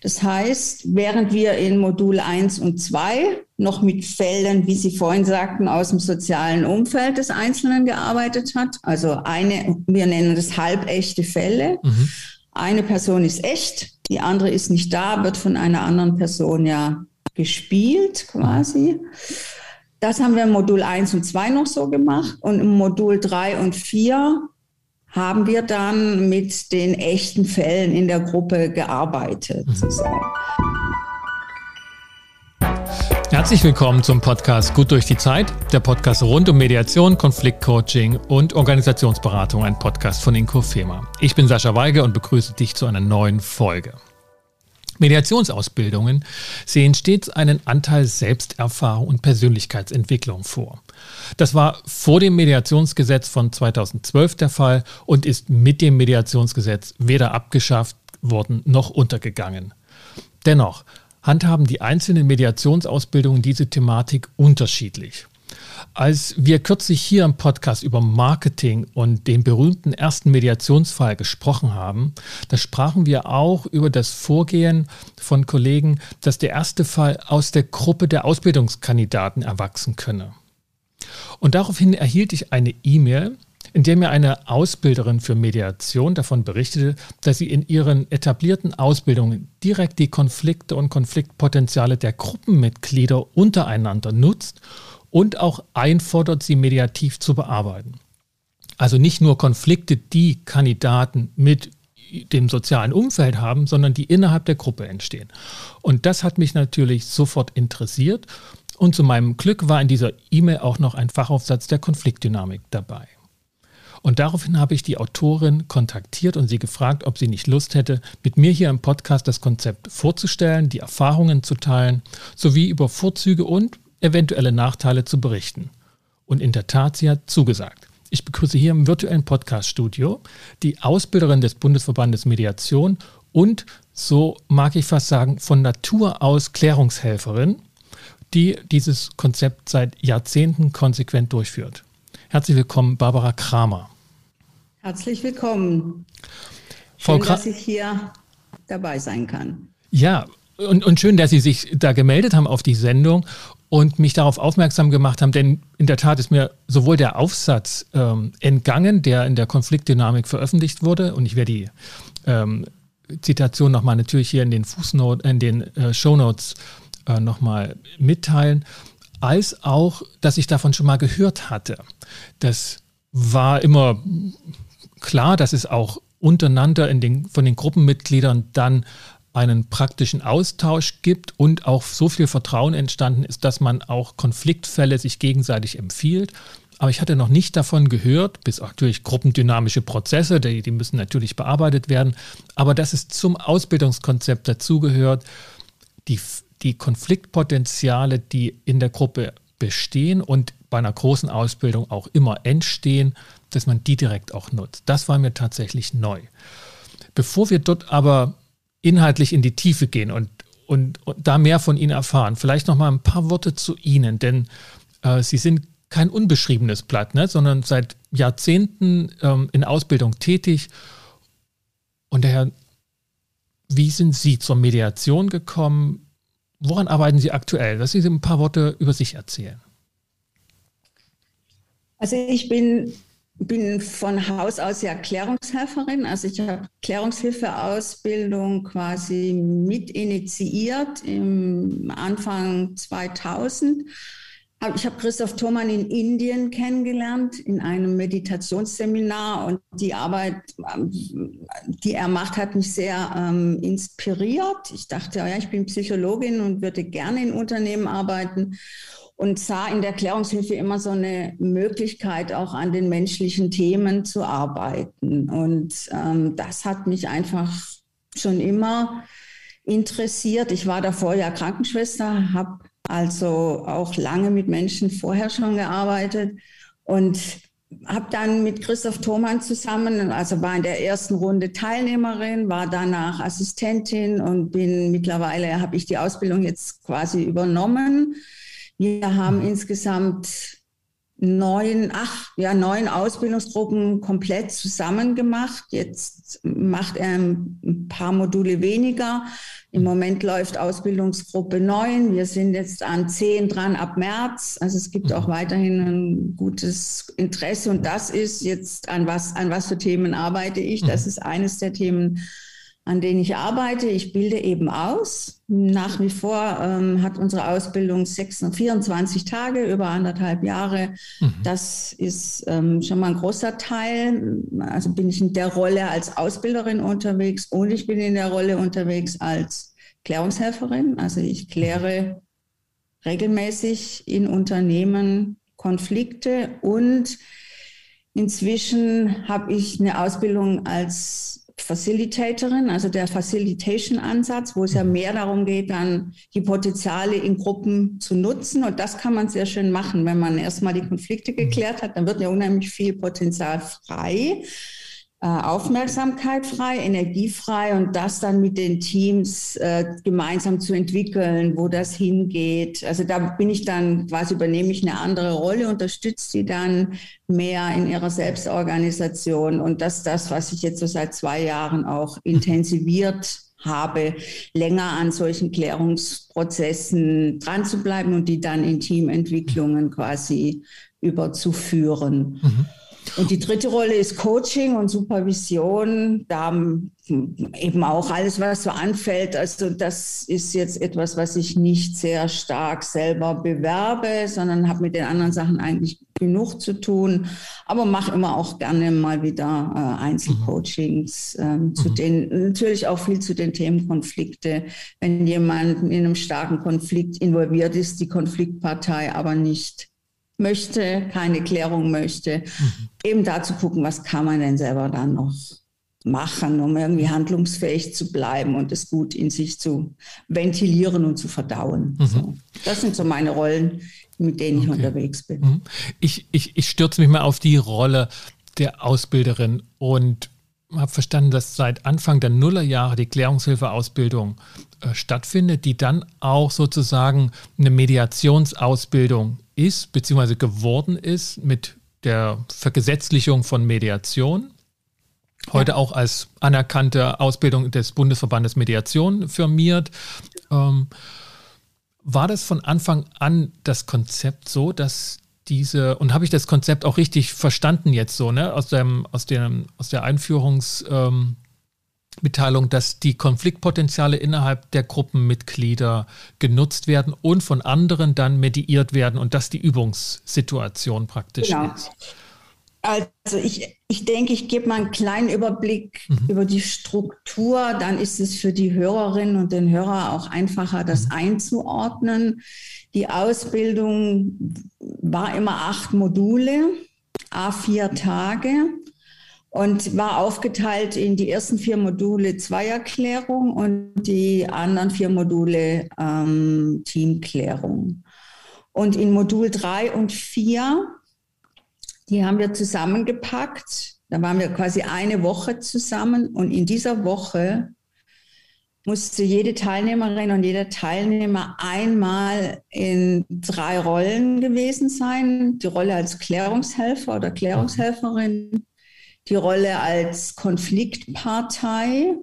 Das heißt, während wir in Modul 1 und 2 noch mit Feldern, wie Sie vorhin sagten, aus dem sozialen Umfeld des Einzelnen gearbeitet hat, also eine, wir nennen das halbechte Fälle. Mhm. Eine Person ist echt, die andere ist nicht da, wird von einer anderen Person ja gespielt quasi. Das haben wir im Modul 1 und 2 noch so gemacht. Und im Modul 3 und 4 haben wir dann mit den echten Fällen in der Gruppe gearbeitet. So. Herzlich willkommen zum Podcast Gut durch die Zeit, der Podcast rund um Mediation, Konfliktcoaching und Organisationsberatung, ein Podcast von Inko Fema. Ich bin Sascha Weige und begrüße dich zu einer neuen Folge. Mediationsausbildungen sehen stets einen Anteil Selbsterfahrung und Persönlichkeitsentwicklung vor. Das war vor dem Mediationsgesetz von 2012 der Fall und ist mit dem Mediationsgesetz weder abgeschafft worden noch untergegangen. Dennoch handhaben die einzelnen Mediationsausbildungen diese Thematik unterschiedlich. Als wir kürzlich hier im Podcast über Marketing und den berühmten ersten Mediationsfall gesprochen haben, da sprachen wir auch über das Vorgehen von Kollegen, dass der erste Fall aus der Gruppe der Ausbildungskandidaten erwachsen könne. Und daraufhin erhielt ich eine E-Mail, in der mir eine Ausbilderin für Mediation davon berichtete, dass sie in ihren etablierten Ausbildungen direkt die Konflikte und Konfliktpotenziale der Gruppenmitglieder untereinander nutzt und auch einfordert, sie mediativ zu bearbeiten. Also nicht nur Konflikte, die Kandidaten mit dem sozialen Umfeld haben, sondern die innerhalb der Gruppe entstehen. Und das hat mich natürlich sofort interessiert. Und zu meinem Glück war in dieser E-Mail auch noch ein Fachaufsatz der Konfliktdynamik dabei. Und daraufhin habe ich die Autorin kontaktiert und sie gefragt, ob sie nicht Lust hätte, mit mir hier im Podcast das Konzept vorzustellen, die Erfahrungen zu teilen, sowie über Vorzüge und eventuelle Nachteile zu berichten. Und in der Tat, sie hat zugesagt. Ich begrüße hier im virtuellen Podcast-Studio die Ausbilderin des Bundesverbandes Mediation und, so mag ich fast sagen, von Natur aus Klärungshelferin, die dieses Konzept seit Jahrzehnten konsequent durchführt. Herzlich willkommen, Barbara Kramer. Herzlich willkommen. Schön, Frau dass ich hier dabei sein kann. Ja, und, und schön, dass Sie sich da gemeldet haben auf die Sendung und mich darauf aufmerksam gemacht haben, denn in der Tat ist mir sowohl der Aufsatz ähm, entgangen, der in der Konfliktdynamik veröffentlicht wurde, und ich werde die ähm, Zitation nochmal natürlich hier in den Fußnoten, in den äh, Shownotes äh, nochmal mitteilen, als auch, dass ich davon schon mal gehört hatte. Das war immer klar, dass es auch untereinander in den, von den Gruppenmitgliedern dann einen praktischen Austausch gibt und auch so viel Vertrauen entstanden ist, dass man auch Konfliktfälle sich gegenseitig empfiehlt. Aber ich hatte noch nicht davon gehört, bis natürlich gruppendynamische Prozesse, die, die müssen natürlich bearbeitet werden, aber dass es zum Ausbildungskonzept dazugehört, die, die Konfliktpotenziale, die in der Gruppe bestehen und bei einer großen Ausbildung auch immer entstehen, dass man die direkt auch nutzt. Das war mir tatsächlich neu. Bevor wir dort aber inhaltlich in die Tiefe gehen und, und, und da mehr von Ihnen erfahren. Vielleicht noch mal ein paar Worte zu Ihnen, denn äh, Sie sind kein unbeschriebenes Blatt, ne, sondern seit Jahrzehnten ähm, in Ausbildung tätig. Und daher, wie sind Sie zur Mediation gekommen? Woran arbeiten Sie aktuell? Dass Sie ein paar Worte über sich erzählen. Also ich bin bin von Haus aus ja Klärungshelferin. Also ich habe Klärungshilfeausbildung quasi mit initiiert im Anfang 2000. Ich habe Christoph Thomann in Indien kennengelernt in einem Meditationsseminar und die Arbeit, ähm, die er macht, hat mich sehr ähm, inspiriert. Ich dachte, ja, ich bin Psychologin und würde gerne in Unternehmen arbeiten und sah in der Klärungshilfe immer so eine Möglichkeit, auch an den menschlichen Themen zu arbeiten. Und ähm, das hat mich einfach schon immer interessiert. Ich war davor ja Krankenschwester, habe also auch lange mit Menschen vorher schon gearbeitet und habe dann mit Christoph Thomann zusammen, also war in der ersten Runde Teilnehmerin, war danach Assistentin und bin mittlerweile, habe ich die Ausbildung jetzt quasi übernommen. Wir haben insgesamt neun, ach, ja, neun Ausbildungsgruppen komplett zusammen gemacht. Jetzt macht er ein paar Module weniger. Im Moment läuft Ausbildungsgruppe neun. Wir sind jetzt an zehn dran ab März. Also es gibt auch weiterhin ein gutes Interesse. Und das ist jetzt, an was, an was für Themen arbeite ich? Das mhm. ist eines der Themen, an denen ich arbeite. Ich bilde eben aus. Nach wie vor ähm, hat unsere Ausbildung 26, 24 Tage über anderthalb Jahre. Mhm. Das ist ähm, schon mal ein großer Teil. Also bin ich in der Rolle als Ausbilderin unterwegs und ich bin in der Rolle unterwegs als Klärungshelferin. Also ich kläre regelmäßig in Unternehmen Konflikte und inzwischen habe ich eine Ausbildung als Facilitatorin, also der Facilitation-Ansatz, wo es ja mhm. mehr darum geht, dann die Potenziale in Gruppen zu nutzen. Und das kann man sehr schön machen, wenn man erstmal die Konflikte geklärt hat, dann wird ja unheimlich viel Potenzial frei. Äh, Aufmerksamkeit frei, energiefrei und das dann mit den Teams äh, gemeinsam zu entwickeln, wo das hingeht. Also da bin ich dann quasi übernehme ich eine andere Rolle, unterstütze sie dann mehr in ihrer Selbstorganisation und das das, was ich jetzt so seit zwei Jahren auch intensiviert habe, länger an solchen Klärungsprozessen dran zu bleiben und die dann in Teamentwicklungen quasi überzuführen. Mhm. Und die dritte Rolle ist Coaching und Supervision. Da eben auch alles, was so anfällt. Also das ist jetzt etwas, was ich nicht sehr stark selber bewerbe, sondern habe mit den anderen Sachen eigentlich genug zu tun. Aber mache immer auch gerne mal wieder äh, Einzelcoachings äh, zu mhm. den, natürlich auch viel zu den Themen Konflikte. Wenn jemand in einem starken Konflikt involviert ist, die Konfliktpartei aber nicht möchte, keine Klärung möchte, mhm. eben da zu gucken, was kann man denn selber dann noch machen, um irgendwie handlungsfähig zu bleiben und es gut in sich zu ventilieren und zu verdauen. Mhm. So. Das sind so meine Rollen, mit denen okay. ich unterwegs bin. Mhm. Ich, ich, ich stürze mich mal auf die Rolle der Ausbilderin und habe verstanden, dass seit Anfang der Nullerjahre die Klärungshilfeausbildung äh, stattfindet, die dann auch sozusagen eine Mediationsausbildung ist, beziehungsweise geworden ist mit der Vergesetzlichung von Mediation. Heute ja. auch als anerkannte Ausbildung des Bundesverbandes Mediation firmiert. Ähm, war das von Anfang an das Konzept so, dass diese, und habe ich das Konzept auch richtig verstanden jetzt so, ne, aus, dem, aus, dem, aus der Einführungs, ähm, dass die Konfliktpotenziale innerhalb der Gruppenmitglieder genutzt werden und von anderen dann mediiert werden und dass die Übungssituation praktisch genau. ist. Also ich, ich denke, ich gebe mal einen kleinen Überblick mhm. über die Struktur. Dann ist es für die Hörerinnen und den Hörer auch einfacher, das mhm. einzuordnen. Die Ausbildung war immer acht Module, a vier Tage und war aufgeteilt in die ersten vier Module Zweierklärung und die anderen vier Module ähm, Teamklärung. Und in Modul drei und vier, die haben wir zusammengepackt. Da waren wir quasi eine Woche zusammen und in dieser Woche musste jede Teilnehmerin und jeder Teilnehmer einmal in drei Rollen gewesen sein. Die Rolle als Klärungshelfer oder Klärungshelferin, die Rolle als Konfliktpartei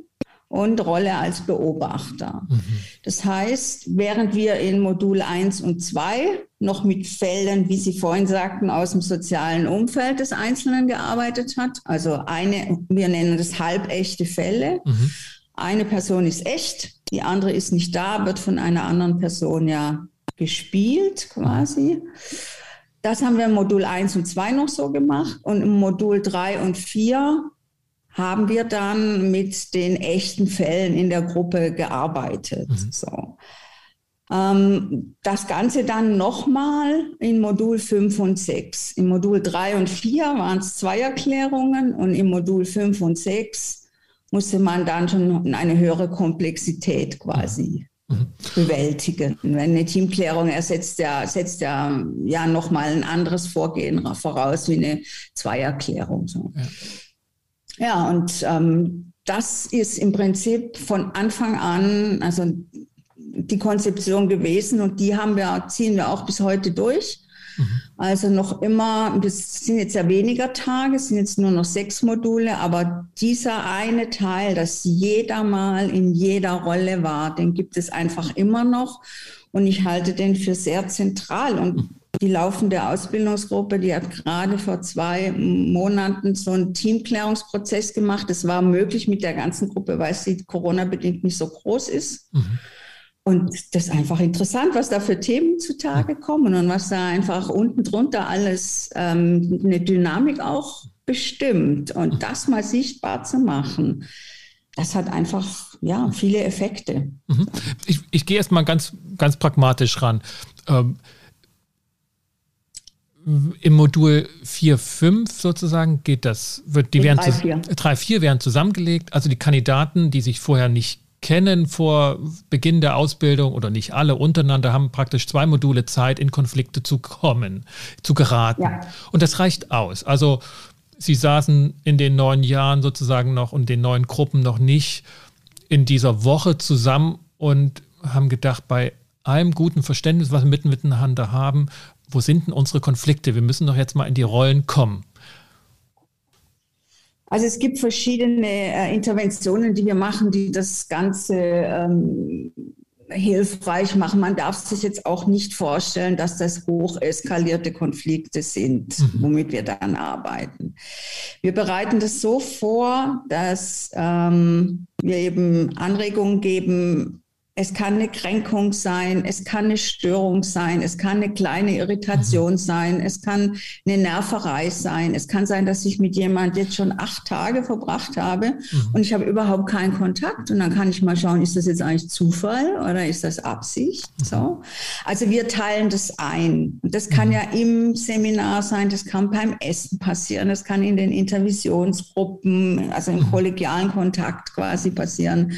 und Rolle als Beobachter. Mhm. Das heißt, während wir in Modul 1 und 2 noch mit Fällen, wie Sie vorhin sagten, aus dem sozialen Umfeld des Einzelnen gearbeitet hat, also eine, wir nennen das halbechte Fälle. Mhm. Eine Person ist echt, die andere ist nicht da, wird von einer anderen Person ja gespielt quasi. Das haben wir im Modul 1 und 2 noch so gemacht. Und im Modul 3 und 4 haben wir dann mit den echten Fällen in der Gruppe gearbeitet. Mhm. So. Ähm, das Ganze dann nochmal in Modul 5 und 6. Im Modul 3 und 4 waren es Zweierklärungen und im Modul 5 und 6 musste man dann schon eine höhere Komplexität quasi mhm. bewältigen. Wenn eine Teamklärung ersetzt ja, setzt ja, ja nochmal ein anderes Vorgehen voraus wie eine Zweierklärung. So. Ja. ja, und ähm, das ist im Prinzip von Anfang an, also die Konzeption gewesen und die haben wir, ziehen wir auch bis heute durch. Mhm. Also noch immer, das sind jetzt ja weniger Tage, es sind jetzt nur noch sechs Module, aber dieser eine Teil, dass jeder mal in jeder Rolle war, den gibt es einfach immer noch. Und ich halte den für sehr zentral. Und die laufende Ausbildungsgruppe, die hat gerade vor zwei Monaten so einen Teamklärungsprozess gemacht. Das war möglich mit der ganzen Gruppe, weil sie Corona-bedingt nicht so groß ist. Mhm. Und das ist einfach interessant, was da für Themen zutage kommen und was da einfach unten drunter alles ähm, eine Dynamik auch bestimmt. Und mhm. das mal sichtbar zu machen, das hat einfach ja viele Effekte. Mhm. Ich, ich gehe erst mal ganz, ganz pragmatisch ran. Ähm, im Modul 4, 5 sozusagen geht das, wird, die 3, 4. 3, 4 werden zusammengelegt. Also die Kandidaten, die sich vorher nicht kennen vor Beginn der Ausbildung oder nicht alle untereinander haben praktisch zwei Module Zeit, in Konflikte zu kommen, zu geraten. Ja. Und das reicht aus. Also sie saßen in den neun Jahren sozusagen noch und den neuen Gruppen noch nicht in dieser Woche zusammen und haben gedacht, bei allem guten Verständnis, was wir miteinander haben, wo sind denn unsere Konflikte? Wir müssen doch jetzt mal in die Rollen kommen. Also es gibt verschiedene äh, Interventionen, die wir machen, die das Ganze ähm, hilfreich machen. Man darf sich jetzt auch nicht vorstellen, dass das hoch eskalierte Konflikte sind, mhm. womit wir dann arbeiten. Wir bereiten das so vor, dass ähm, wir eben Anregungen geben, es kann eine Kränkung sein, es kann eine Störung sein, es kann eine kleine Irritation mhm. sein, es kann eine Nerverei sein, es kann sein, dass ich mit jemand jetzt schon acht Tage verbracht habe mhm. und ich habe überhaupt keinen Kontakt und dann kann ich mal schauen, ist das jetzt eigentlich Zufall oder ist das Absicht? Mhm. So. Also wir teilen das ein. Das kann mhm. ja im Seminar sein, das kann beim Essen passieren, das kann in den Intervisionsgruppen, also im mhm. kollegialen Kontakt quasi passieren.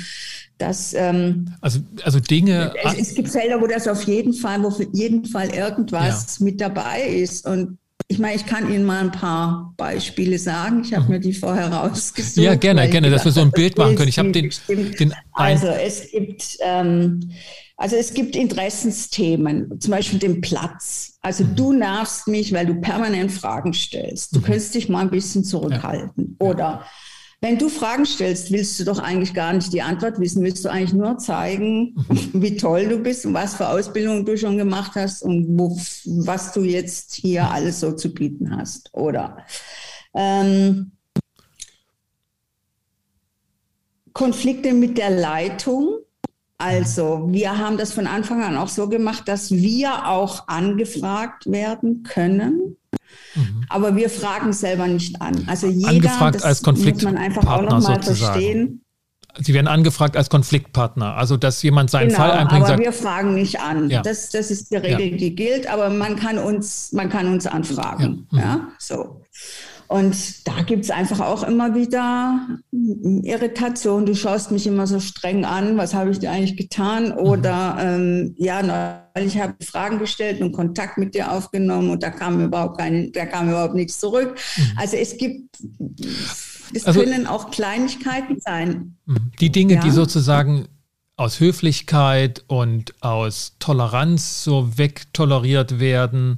Das, ähm, also, also Dinge. Es, es, gibt Felder, wo das auf jeden Fall, wo für jeden Fall irgendwas ja. mit dabei ist. Und ich meine, ich kann Ihnen mal ein paar Beispiele sagen. Ich habe mhm. mir die vorher rausgesucht. Ja, gerne, gerne, dass wir so ein Bild machen können. Ich habe den, den Also es gibt, ähm, also es gibt Interessensthemen, zum Beispiel den Platz. Also mhm. du nervst mich, weil du permanent Fragen stellst. Du mhm. könntest dich mal ein bisschen zurückhalten. Ja. Oder wenn du Fragen stellst, willst du doch eigentlich gar nicht die Antwort wissen. Willst du eigentlich nur zeigen, wie toll du bist und was für Ausbildungen du schon gemacht hast und wo, was du jetzt hier alles so zu bieten hast, oder? Ähm, Konflikte mit der Leitung. Also wir haben das von Anfang an auch so gemacht, dass wir auch angefragt werden können Mhm. Aber wir fragen selber nicht an. Also jeder, angefragt das als Konfliktpartner muss man einfach auch nochmal verstehen. Sie werden angefragt als Konfliktpartner, also dass jemand seinen genau, Fall einbringt. Aber sagt, wir fragen nicht an. Ja. Das, das ist die Regel, ja. die gilt, aber man kann uns, man kann uns anfragen. Ja, mhm. ja? so. Und da gibt es einfach auch immer wieder Irritation. Du schaust mich immer so streng an, was habe ich dir eigentlich getan? Oder ähm, ja, neulich habe ich Fragen gestellt und Kontakt mit dir aufgenommen und da kam überhaupt keine, da kam überhaupt nichts zurück. Mhm. Also es gibt, es also, können auch Kleinigkeiten sein. Mhm. Die Dinge, ja? die sozusagen aus Höflichkeit und aus Toleranz so wegtoleriert werden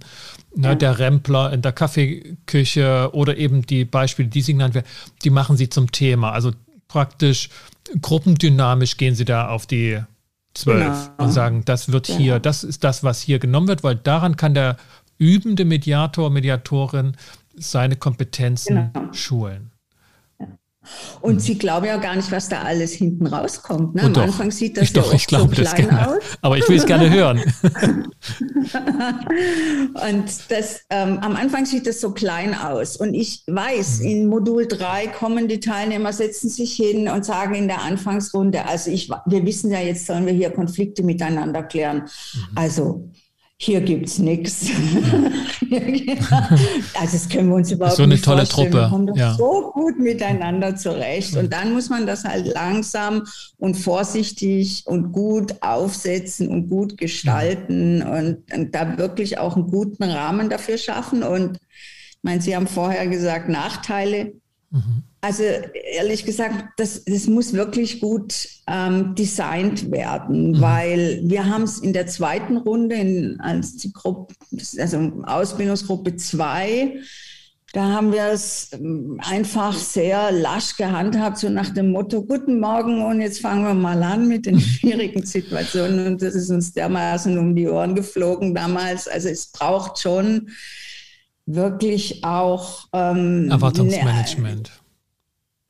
Ne, ja. Der Rempler in der Kaffeeküche oder eben die Beispiele, die Sie genannt werden, die machen Sie zum Thema. Also praktisch gruppendynamisch gehen Sie da auf die zwölf genau. und sagen, das wird ja. hier, das ist das, was hier genommen wird, weil daran kann der übende Mediator, Mediatorin seine Kompetenzen genau. schulen. Und mhm. sie glauben ja gar nicht, was da alles hinten rauskommt. Ne? Am doch. Anfang sieht das ich ja doch, ich glaube so klein das aus. Aber ich will es gerne hören. und das, ähm, am Anfang sieht das so klein aus. Und ich weiß, mhm. in Modul 3 kommen die Teilnehmer, setzen sich hin und sagen in der Anfangsrunde, also ich, wir wissen ja, jetzt sollen wir hier Konflikte miteinander klären. Mhm. Also hier gibt es nichts. Also das können wir uns überhaupt so eine nicht tolle vorstellen. Truppe. Wir kommen doch ja. so gut miteinander zurecht. Und dann muss man das halt langsam und vorsichtig und gut aufsetzen und gut gestalten und, und da wirklich auch einen guten Rahmen dafür schaffen. Und ich meine, Sie haben vorher gesagt, Nachteile. Mhm. Also ehrlich gesagt, das, das muss wirklich gut ähm, designt werden, mhm. weil wir haben es in der zweiten Runde, in, als die Gruppe, also Ausbildungsgruppe 2, da haben wir es ähm, einfach sehr lasch gehandhabt, so nach dem Motto, guten Morgen und jetzt fangen wir mal an mit den schwierigen Situationen. Und das ist uns dermaßen um die Ohren geflogen damals. Also es braucht schon wirklich auch ähm, Erwartungsmanagement.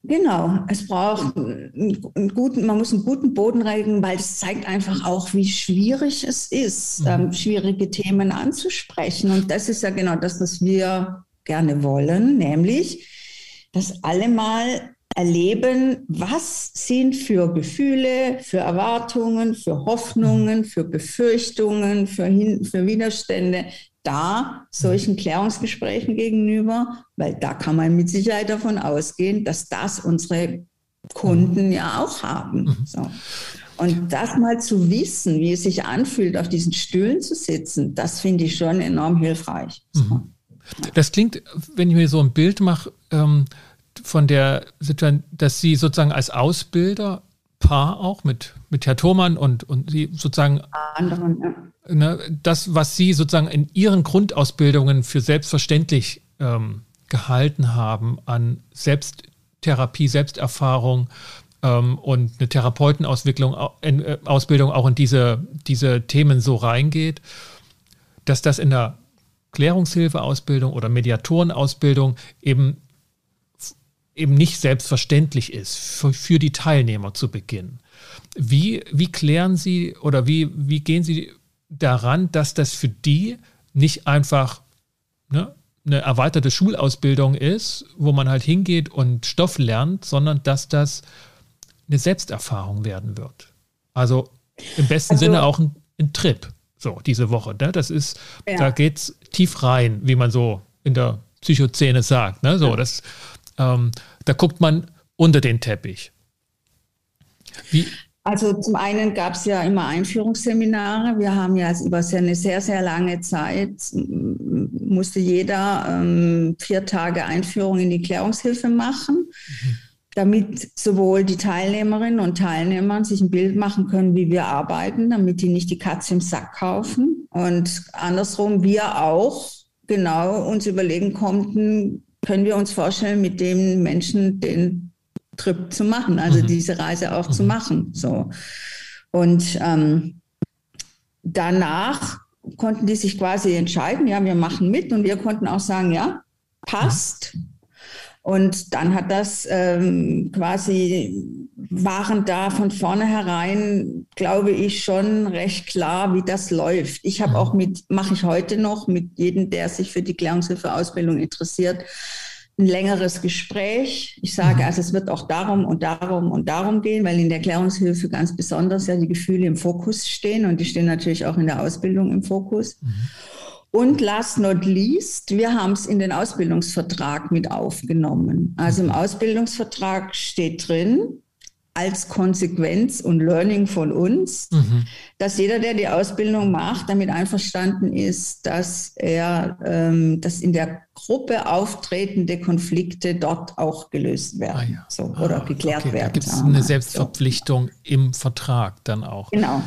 Genau, es braucht einen guten, man muss einen guten Boden regen, weil es zeigt einfach auch, wie schwierig es ist, mhm. ähm, schwierige Themen anzusprechen. Und das ist ja genau das, was wir gerne wollen, nämlich, dass alle mal erleben, was sind für Gefühle, für Erwartungen, für Hoffnungen, für Befürchtungen, für, Hin für Widerstände da solchen Klärungsgesprächen gegenüber, weil da kann man mit Sicherheit davon ausgehen, dass das unsere Kunden ja auch haben. Mhm. So. Und das mal zu wissen, wie es sich anfühlt, auf diesen Stühlen zu sitzen, das finde ich schon enorm hilfreich. So. Mhm. Das klingt, wenn ich mir so ein Bild mache, ähm, von der Situation, dass Sie sozusagen als Ausbilder Paar auch mit, mit Herr Thurmann und, und Sie sozusagen anderen, ja. Ne, das, was Sie sozusagen in Ihren Grundausbildungen für selbstverständlich ähm, gehalten haben an Selbsttherapie, Selbsterfahrung ähm, und eine Therapeutenausbildung äh, auch in diese, diese Themen so reingeht, dass das in der Klärungshilfeausbildung oder Mediatorenausbildung eben eben nicht selbstverständlich ist für, für die Teilnehmer zu Beginn. Wie, wie klären Sie oder wie, wie gehen Sie daran, dass das für die nicht einfach ne, eine erweiterte Schulausbildung ist, wo man halt hingeht und Stoff lernt, sondern dass das eine Selbsterfahrung werden wird. Also im besten also, Sinne auch ein, ein, Trip, so diese Woche. Ne? Das ist, ja. da geht es tief rein, wie man so in der Psychozene sagt. Ne? So, ja. das, ähm, da guckt man unter den Teppich. Wie? Also zum einen gab es ja immer Einführungsseminare. Wir haben ja über eine sehr, sehr lange Zeit, musste jeder ähm, vier Tage Einführung in die Klärungshilfe machen, mhm. damit sowohl die Teilnehmerinnen und Teilnehmer sich ein Bild machen können, wie wir arbeiten, damit die nicht die Katze im Sack kaufen. Und andersrum wir auch genau uns überlegen konnten, können wir uns vorstellen, mit dem Menschen den Trip zu machen, also mhm. diese Reise auch mhm. zu machen. So. Und ähm, danach konnten die sich quasi entscheiden, ja, wir machen mit und wir konnten auch sagen, ja, passt. Und dann hat das ähm, quasi, waren da von vornherein, glaube ich, schon recht klar, wie das läuft. Ich habe mhm. auch mit, mache ich heute noch mit jedem, der sich für die Klärungshilfeausbildung interessiert, ein längeres Gespräch. Ich sage, mhm. also es wird auch darum und darum und darum gehen, weil in der Klärungshilfe ganz besonders ja die Gefühle im Fokus stehen und die stehen natürlich auch in der Ausbildung im Fokus. Mhm. Und last not least, wir haben es in den Ausbildungsvertrag mit aufgenommen. Also im Ausbildungsvertrag steht drin, als Konsequenz und Learning von uns, mhm. dass jeder, der die Ausbildung macht, damit einverstanden ist, dass er, ähm, dass in der Gruppe auftretende Konflikte dort auch gelöst werden ah, ja. so, oder ah, geklärt okay. werden. Da gibt es eine Selbstverpflichtung so. im Vertrag dann auch. Genau.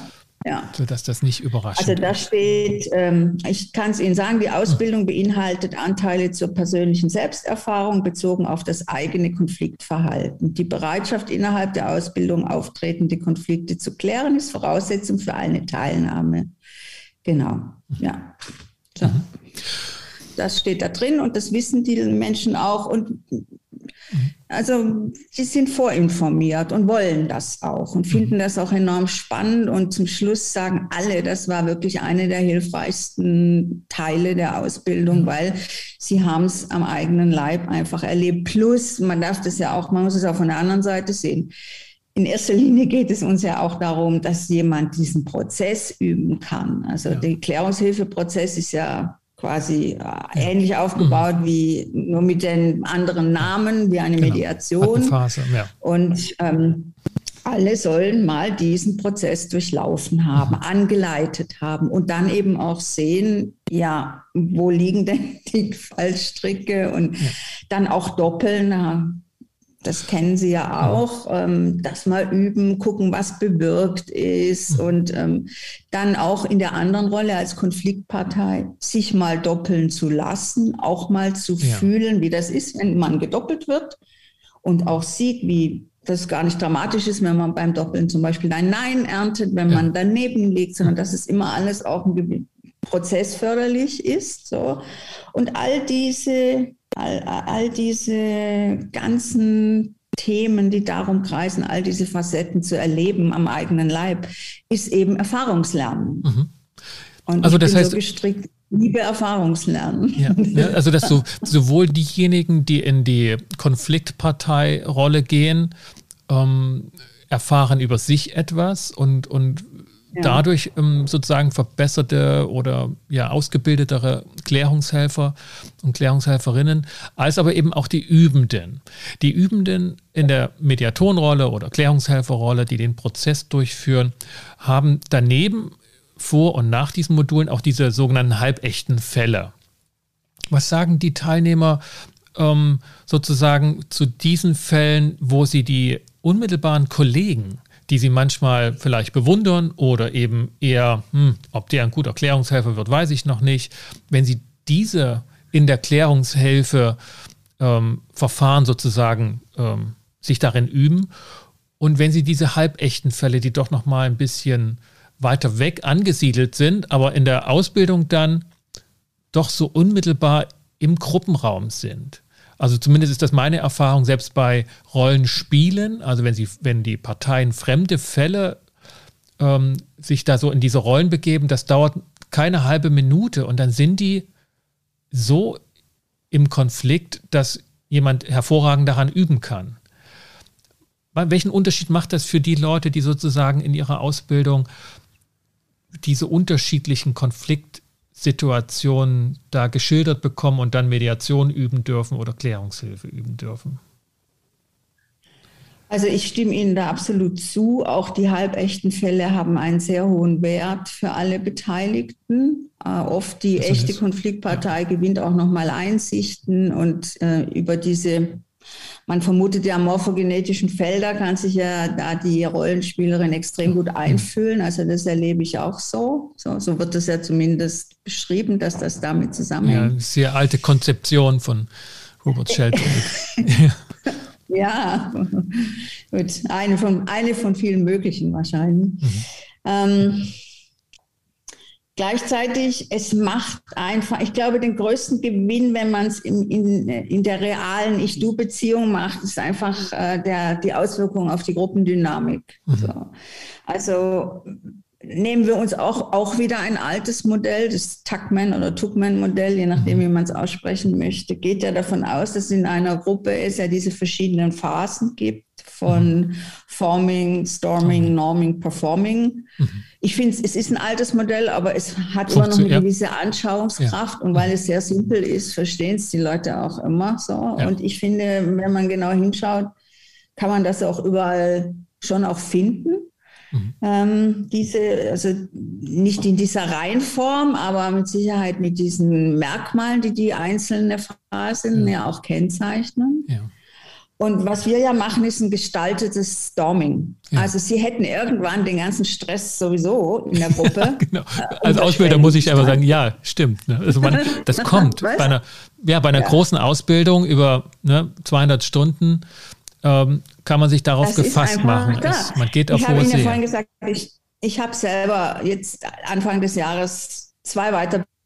Ja. Sodass das nicht überrascht Also da steht, ähm, ich kann es Ihnen sagen, die Ausbildung beinhaltet Anteile zur persönlichen Selbsterfahrung bezogen auf das eigene Konfliktverhalten. Die Bereitschaft innerhalb der Ausbildung auftretende Konflikte zu klären ist Voraussetzung für eine Teilnahme. Genau, ja. So. Mhm. Das steht da drin und das wissen die Menschen auch. Und also sie sind vorinformiert und wollen das auch und finden das auch enorm spannend. Und zum Schluss sagen alle, das war wirklich eine der hilfreichsten Teile der Ausbildung, weil sie haben es am eigenen Leib einfach erlebt. Plus, man darf das ja auch, man muss es auch von der anderen Seite sehen. In erster Linie geht es uns ja auch darum, dass jemand diesen Prozess üben kann. Also ja. der Klärungshilfeprozess ist ja quasi äh, ähnlich aufgebaut mhm. wie nur mit den anderen Namen, wie eine genau. Mediation. Phase, ja. Und ähm, alle sollen mal diesen Prozess durchlaufen haben, mhm. angeleitet haben und dann eben auch sehen, ja, wo liegen denn die Fallstricke und ja. dann auch doppeln. Das kennen Sie ja auch, ähm, das mal üben, gucken, was bewirkt ist mhm. und ähm, dann auch in der anderen Rolle als Konfliktpartei sich mal doppeln zu lassen, auch mal zu ja. fühlen, wie das ist, wenn man gedoppelt wird und auch sieht, wie das gar nicht dramatisch ist, wenn man beim Doppeln zum Beispiel ein Nein erntet, wenn ja. man daneben liegt, sondern dass es immer alles auch ein prozessförderlich ist. So. Und all diese, all, all diese ganzen Themen, die darum kreisen, all diese Facetten zu erleben am eigenen Leib, ist eben Erfahrungslernen. Mhm. Und also das heißt, so gestrickt, liebe Erfahrungslernen. Ja, ja, also dass so, sowohl diejenigen, die in die Konfliktparteirolle gehen, ähm, erfahren über sich etwas und, und ja. dadurch ähm, sozusagen verbesserte oder ja ausgebildetere Klärungshelfer und Klärungshelferinnen, als aber eben auch die Übenden. Die Übenden in der Mediatorenrolle oder Klärungshelferrolle, die den Prozess durchführen, haben daneben vor und nach diesen Modulen auch diese sogenannten halbechten Fälle. Was sagen die Teilnehmer ähm, sozusagen zu diesen Fällen, wo sie die unmittelbaren Kollegen die sie manchmal vielleicht bewundern oder eben eher, hm, ob der ein guter Klärungshelfer wird, weiß ich noch nicht. Wenn sie diese in der Klärungshilfe ähm, Verfahren sozusagen ähm, sich darin üben und wenn sie diese halbechten Fälle, die doch noch mal ein bisschen weiter weg angesiedelt sind, aber in der Ausbildung dann doch so unmittelbar im Gruppenraum sind, also zumindest ist das meine Erfahrung, selbst bei Rollenspielen, also wenn sie, wenn die Parteien fremde Fälle ähm, sich da so in diese Rollen begeben, das dauert keine halbe Minute und dann sind die so im Konflikt, dass jemand hervorragend daran üben kann. Welchen Unterschied macht das für die Leute, die sozusagen in ihrer Ausbildung diese unterschiedlichen Konflikt Situationen da geschildert bekommen und dann Mediation üben dürfen oder Klärungshilfe üben dürfen? Also ich stimme Ihnen da absolut zu. Auch die halbechten Fälle haben einen sehr hohen Wert für alle Beteiligten. Äh, oft die also echte Konfliktpartei ja. gewinnt auch nochmal Einsichten und äh, über diese man vermutet ja morphogenetischen Felder, kann sich ja da die Rollenspielerin extrem gut einfühlen. Also das erlebe ich auch so. So, so wird das ja zumindest beschrieben, dass das damit zusammenhängt. Ja, sehr alte Konzeption von Robert Shelton. ja, gut. Eine von, eine von vielen möglichen wahrscheinlich. Mhm. Ähm, Gleichzeitig, es macht einfach, ich glaube, den größten Gewinn, wenn man es in, in, in der realen Ich-Du-Beziehung macht, ist einfach äh, der, die Auswirkung auf die Gruppendynamik. Mhm. So. Also nehmen wir uns auch, auch wieder ein altes Modell, das Tuckman oder Tuckman-Modell, je nachdem, mhm. wie man es aussprechen möchte, geht ja davon aus, dass in einer Gruppe es ja diese verschiedenen Phasen gibt von mhm. Forming, Storming, Norming, Performing. Mhm. Ich finde, es ist ein altes Modell, aber es hat immer noch eine gewisse Anschauungskraft ja. und weil es sehr simpel ist, verstehen es die Leute auch immer so. Ja. Und ich finde, wenn man genau hinschaut, kann man das auch überall schon auch finden. Mhm. Ähm, diese, also nicht in dieser Reihenform, aber mit Sicherheit mit diesen Merkmalen, die die einzelnen Phasen ja, ja auch kennzeichnen. Ja. Und was wir ja machen, ist ein gestaltetes Storming. Ja. Also Sie hätten irgendwann den ganzen Stress sowieso in der Gruppe. Genau. Äh, Als Ausbilder muss ich einfach sagen, ja, stimmt. Ne? Also man, das kommt. bei einer, ja, bei einer ja. großen Ausbildung über ne, 200 Stunden ähm, kann man sich darauf das gefasst machen. Es, man geht auf ich hohe Ihnen ja vorhin gesagt, ich, ich habe selber jetzt Anfang des Jahres zwei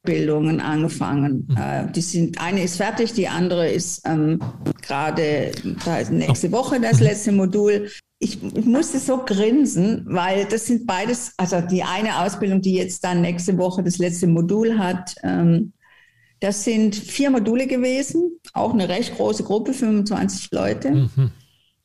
weiter Bildungen angefangen. Mhm. Äh, die sind, eine ist fertig, die andere ist ähm, gerade, da ist nächste Woche das letzte Modul. Ich, ich, musste so grinsen, weil das sind beides, also die eine Ausbildung, die jetzt dann nächste Woche das letzte Modul hat, ähm, das sind vier Module gewesen, auch eine recht große Gruppe, 25 Leute. Mhm.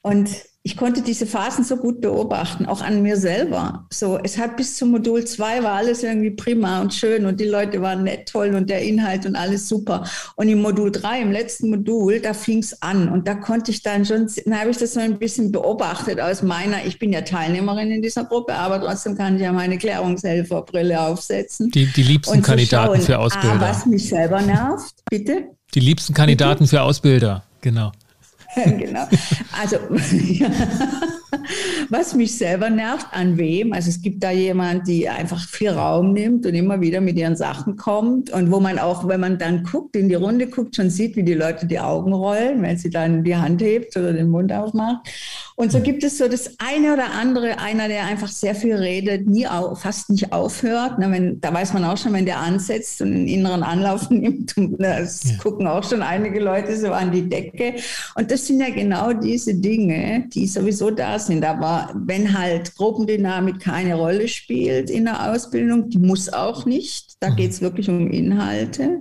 Und ich konnte diese Phasen so gut beobachten, auch an mir selber. So, es hat bis zum Modul 2 war alles irgendwie prima und schön und die Leute waren nett, toll und der Inhalt und alles super. Und im Modul 3, im letzten Modul, da fing es an und da konnte ich dann schon, dann habe ich das so ein bisschen beobachtet aus meiner, ich bin ja Teilnehmerin in dieser Gruppe, aber trotzdem kann ich ja meine Klärungshelferbrille aufsetzen. Die, die liebsten Kandidaten schauen, für Ausbilder. Ah, was mich selber nervt, bitte. Die liebsten Kandidaten bitte? für Ausbilder, genau. genau. Also, was mich selber nervt, an wem? Also, es gibt da jemand, die einfach viel Raum nimmt und immer wieder mit ihren Sachen kommt und wo man auch, wenn man dann guckt, in die Runde guckt, schon sieht, wie die Leute die Augen rollen, wenn sie dann die Hand hebt oder den Mund aufmacht. Und so gibt es so das eine oder andere, einer, der einfach sehr viel redet, nie auf, fast nicht aufhört. Na, wenn, da weiß man auch schon, wenn der ansetzt und einen inneren Anlauf nimmt, das ja. gucken auch schon einige Leute so an die Decke. Und das sind ja genau diese Dinge, die sowieso da sind. Aber wenn halt Gruppendynamik keine Rolle spielt in der Ausbildung, die muss auch nicht, da mhm. geht es wirklich um Inhalte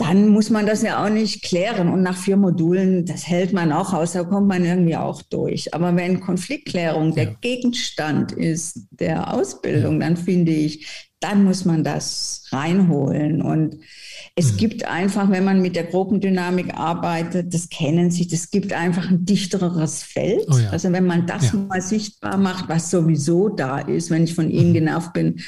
dann muss man das ja auch nicht klären. Und nach vier Modulen, das hält man auch aus, da kommt man irgendwie auch durch. Aber wenn Konfliktklärung der Gegenstand ist der Ausbildung, ja. dann finde ich, dann muss man das reinholen. Und es mhm. gibt einfach, wenn man mit der Gruppendynamik arbeitet, das kennen Sie, das gibt einfach ein dichteres Feld. Oh ja. Also wenn man das ja. mal sichtbar macht, was sowieso da ist, wenn ich von Ihnen mhm. genervt bin,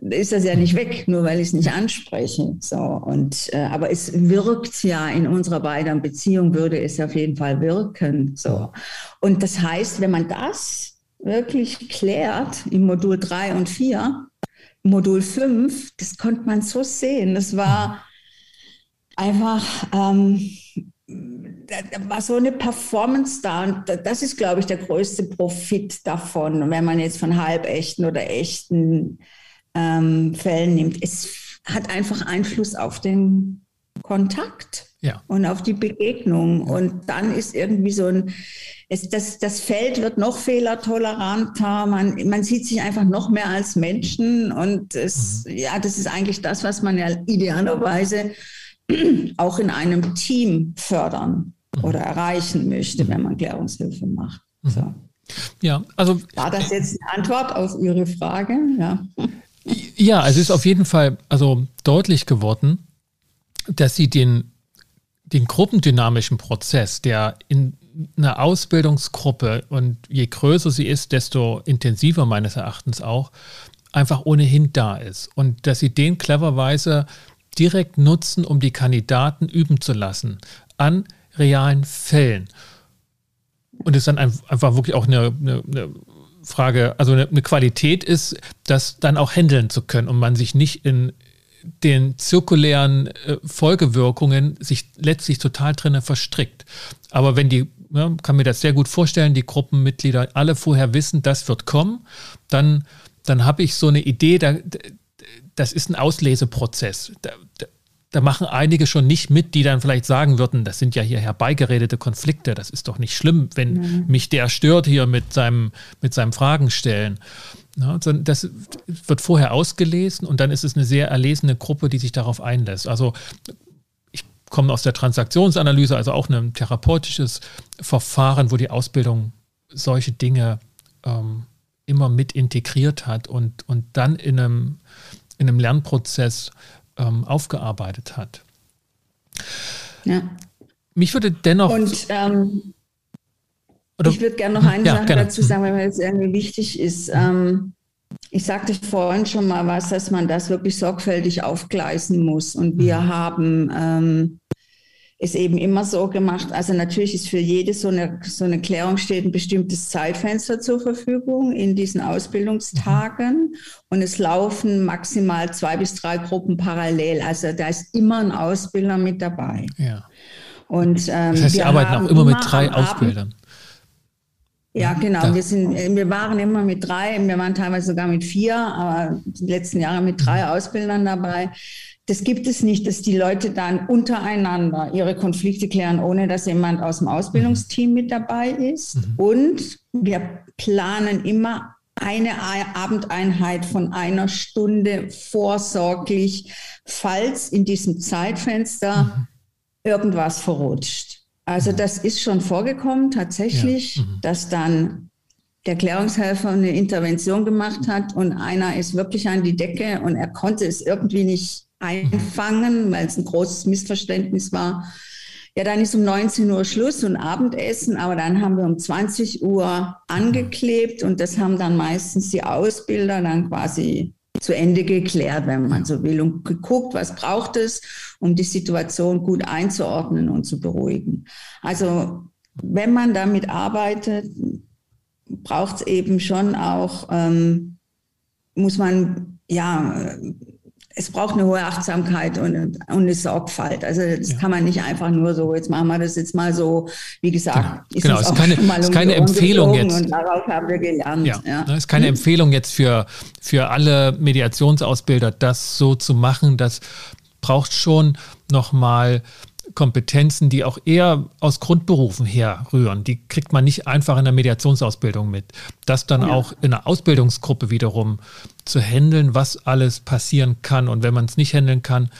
ist das ja nicht weg, nur weil ich es nicht anspreche. So, und, äh, aber es wirkt ja in unserer beiden Beziehung, würde es auf jeden Fall wirken. So. Und das heißt, wenn man das wirklich klärt im Modul 3 und 4, Modul 5, das konnte man so sehen. Das war einfach, ähm, da war so eine Performance da und das ist, glaube ich, der größte Profit davon, wenn man jetzt von halbechten oder echten ähm, Fällen nimmt. Es hat einfach Einfluss auf den Kontakt ja. und auf die Begegnung. Und dann ist irgendwie so ein, es, das, das Feld wird noch fehlertoleranter, man, man sieht sich einfach noch mehr als Menschen und es, mhm. ja, das ist eigentlich das, was man ja idealerweise auch in einem Team fördern oder erreichen möchte, wenn man Klärungshilfe macht. Mhm. So. Ja, also. War das jetzt eine Antwort auf Ihre Frage? Ja. Ja, es ist auf jeden Fall also deutlich geworden, dass sie den, den gruppendynamischen Prozess, der in einer Ausbildungsgruppe und je größer sie ist, desto intensiver meines Erachtens auch, einfach ohnehin da ist. Und dass sie den cleverweise direkt nutzen, um die Kandidaten üben zu lassen an realen Fällen. Und es dann einfach wirklich auch eine, eine, eine Frage, also eine, eine Qualität ist, das dann auch handeln zu können und man sich nicht in den zirkulären äh, Folgewirkungen sich letztlich total drinne verstrickt. Aber wenn die, ja, kann mir das sehr gut vorstellen, die Gruppenmitglieder alle vorher wissen, das wird kommen, dann, dann habe ich so eine Idee, da, das ist ein Ausleseprozess. Da, da, da machen einige schon nicht mit, die dann vielleicht sagen würden, das sind ja hier herbeigeredete Konflikte, das ist doch nicht schlimm, wenn mhm. mich der stört hier mit seinem, mit seinem Fragen stellen. Ja, das wird vorher ausgelesen und dann ist es eine sehr erlesene Gruppe, die sich darauf einlässt. Also ich komme aus der Transaktionsanalyse, also auch ein therapeutisches Verfahren, wo die Ausbildung solche Dinge ähm, immer mit integriert hat und, und dann in einem, in einem Lernprozess ähm, aufgearbeitet hat. Ja. Mich würde dennoch. Und ähm, ich würde gerne noch eine ja, Sache gerne. dazu sagen, weil mir jetzt irgendwie wichtig ist. Ähm, ich sagte vorhin schon mal was, dass man das wirklich sorgfältig aufgleisen muss. Und wir mhm. haben ist eben immer so gemacht. Also natürlich ist für jede so eine, so eine Klärung steht ein bestimmtes Zeitfenster zur Verfügung in diesen Ausbildungstagen mhm. und es laufen maximal zwei bis drei Gruppen parallel. Also da ist immer ein Ausbilder mit dabei. Ja. Und, ähm, das heißt, Sie arbeiten auch immer mit drei Ausbildern. Ja, genau. Wir, sind, wir waren immer mit drei, wir waren teilweise sogar mit vier, aber die letzten Jahre mit drei mhm. Ausbildern dabei das gibt es nicht, dass die Leute dann untereinander ihre Konflikte klären, ohne dass jemand aus dem Ausbildungsteam mit dabei ist. Mhm. Und wir planen immer eine Abendeinheit von einer Stunde vorsorglich, falls in diesem Zeitfenster mhm. irgendwas verrutscht. Also mhm. das ist schon vorgekommen tatsächlich, ja. mhm. dass dann der Klärungshelfer eine Intervention gemacht hat und einer ist wirklich an die Decke und er konnte es irgendwie nicht einfangen, weil es ein großes Missverständnis war. Ja, dann ist um 19 Uhr Schluss und Abendessen, aber dann haben wir um 20 Uhr angeklebt und das haben dann meistens die Ausbilder dann quasi zu Ende geklärt, wenn man so will, und geguckt, was braucht es, um die Situation gut einzuordnen und zu beruhigen. Also wenn man damit arbeitet, braucht es eben schon auch, ähm, muss man, ja, es braucht eine hohe Achtsamkeit und, und eine Sorgfalt. Also das ja. kann man nicht einfach nur so, jetzt machen wir das jetzt mal so, wie gesagt, genau, ist genau. es ist keine, mal ist keine Empfehlung jetzt. Und darauf haben wir gelernt. Ja, ja. ist keine hm. Empfehlung jetzt für, für alle Mediationsausbilder, das so zu machen. Das braucht schon nochmal Kompetenzen, die auch eher aus Grundberufen herrühren. Die kriegt man nicht einfach in der Mediationsausbildung mit. Das dann ja. auch in einer Ausbildungsgruppe wiederum zu handeln, was alles passieren kann. Und wenn man es nicht handeln kann,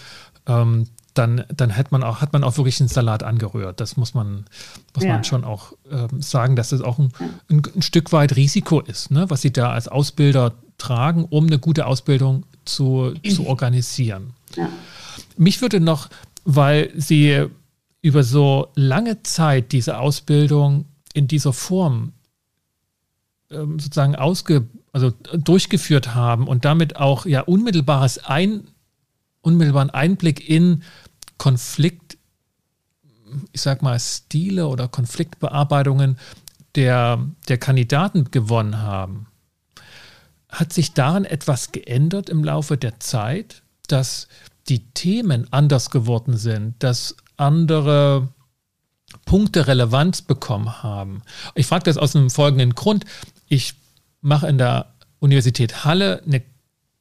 ähm, dann, dann hat man auch, hat man auch wirklich einen Salat angerührt. Das muss man, muss ja. man schon auch ähm, sagen, dass es auch ein, ein, ein, Stück weit Risiko ist, ne, was sie da als Ausbilder tragen, um eine gute Ausbildung zu, zu organisieren. Ja. Mich würde noch weil sie über so lange Zeit diese Ausbildung in dieser Form ähm, sozusagen ausge, also durchgeführt haben und damit auch ja unmittelbares Ein, unmittelbaren Einblick in Konflikt, ich sag mal, Stile oder Konfliktbearbeitungen der, der Kandidaten gewonnen haben. Hat sich daran etwas geändert im Laufe der Zeit, dass die Themen anders geworden sind, dass andere Punkte Relevanz bekommen haben. Ich frage das aus einem folgenden Grund. Ich mache in der Universität Halle eine,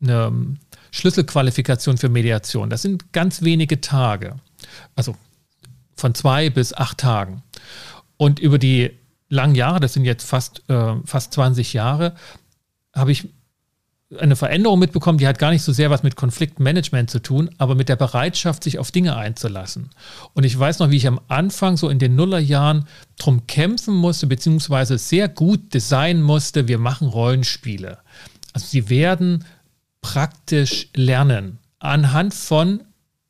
eine Schlüsselqualifikation für Mediation. Das sind ganz wenige Tage, also von zwei bis acht Tagen. Und über die langen Jahre, das sind jetzt fast, äh, fast 20 Jahre, habe ich eine Veränderung mitbekommen, die hat gar nicht so sehr was mit Konfliktmanagement zu tun, aber mit der Bereitschaft, sich auf Dinge einzulassen. Und ich weiß noch, wie ich am Anfang, so in den Nullerjahren, drum kämpfen musste, beziehungsweise sehr gut designen musste, wir machen Rollenspiele. Also sie werden praktisch lernen anhand von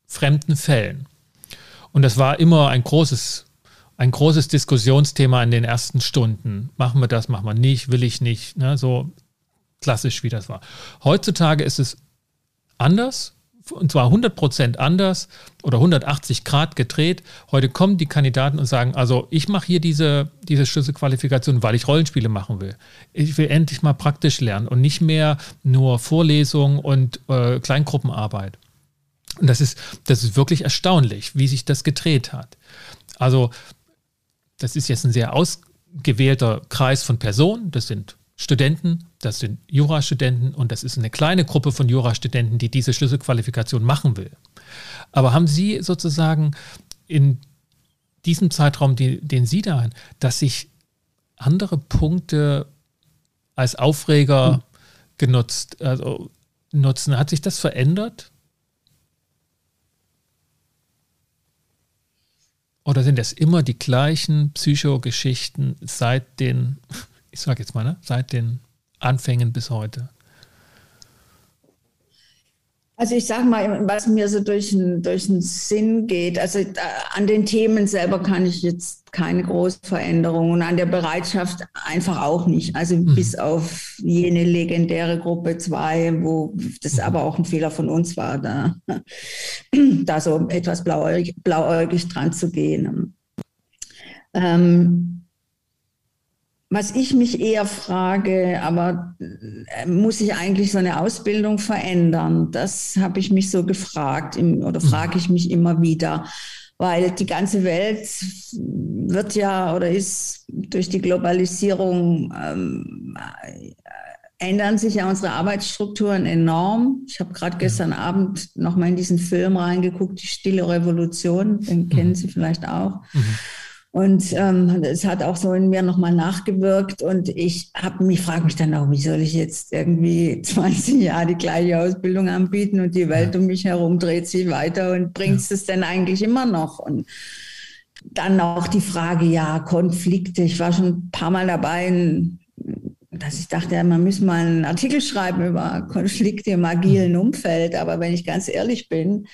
fremden Fällen. Und das war immer ein großes, ein großes Diskussionsthema in den ersten Stunden. Machen wir das, machen wir nicht, will ich nicht. Ne? So klassisch, wie das war. Heutzutage ist es anders, und zwar 100 Prozent anders oder 180 Grad gedreht. Heute kommen die Kandidaten und sagen, also ich mache hier diese, diese Schlüsselqualifikation, weil ich Rollenspiele machen will. Ich will endlich mal praktisch lernen und nicht mehr nur Vorlesungen und äh, Kleingruppenarbeit. Und das ist, das ist wirklich erstaunlich, wie sich das gedreht hat. Also das ist jetzt ein sehr ausgewählter Kreis von Personen. Das sind Studenten, das sind Jurastudenten und das ist eine kleine Gruppe von Jurastudenten, die diese Schlüsselqualifikation machen will. Aber haben Sie sozusagen in diesem Zeitraum, die, den Sie da, dass sich andere Punkte als Aufreger hm. genutzt, also nutzen? Hat sich das verändert? Oder sind das immer die gleichen Psychogeschichten seit den ich sage jetzt mal, ne, seit den Anfängen bis heute? Also ich sage mal, was mir so durch den, durch den Sinn geht, also äh, an den Themen selber kann ich jetzt keine große Veränderung und an der Bereitschaft einfach auch nicht. Also mhm. bis auf jene legendäre Gruppe 2, wo das aber auch ein Fehler von uns war, da, da so etwas blauäugig, blauäugig dran zu gehen. Ähm, was ich mich eher frage, aber äh, muss ich eigentlich so eine Ausbildung verändern? Das habe ich mich so gefragt oder mhm. frage ich mich immer wieder, weil die ganze Welt wird ja oder ist durch die Globalisierung ähm, äh, ändern sich ja unsere Arbeitsstrukturen enorm. Ich habe gerade gestern Abend noch mal in diesen Film reingeguckt, die Stille Revolution, den kennen mhm. Sie vielleicht auch. Mhm. Und ähm, es hat auch so in mir nochmal nachgewirkt. Und ich habe mich, frage mich dann auch, wie soll ich jetzt irgendwie 20 Jahre die gleiche Ausbildung anbieten und die Welt um mich herum dreht sich weiter und bringt es ja. denn eigentlich immer noch? Und dann auch die Frage, ja, Konflikte. Ich war schon ein paar Mal dabei, dass ich dachte, ja, man müsste mal einen Artikel schreiben über Konflikte im agilen mhm. Umfeld. Aber wenn ich ganz ehrlich bin,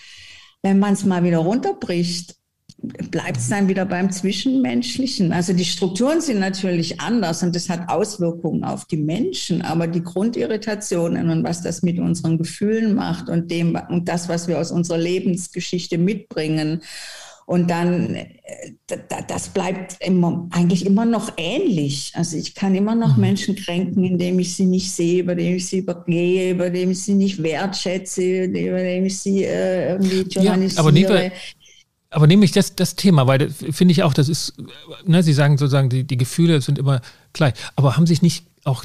wenn man es mal wieder runterbricht, bleibt es dann wieder beim Zwischenmenschlichen. Also die Strukturen sind natürlich anders und das hat Auswirkungen auf die Menschen, aber die Grundirritationen und was das mit unseren Gefühlen macht und dem und das, was wir aus unserer Lebensgeschichte mitbringen Und dann, äh, das bleibt immer, eigentlich immer noch ähnlich. Also ich kann immer noch mhm. Menschen kränken, indem ich sie nicht sehe, über dem ich sie übergehe, über dem ich sie nicht wertschätze, über dem ich sie äh, irgendwie journalisiere. Ja, aber nehmen aber nehme ich das, das Thema, weil finde ich auch, das ist, ne, Sie sagen sozusagen, die, die Gefühle sind immer gleich. Aber haben sich nicht auch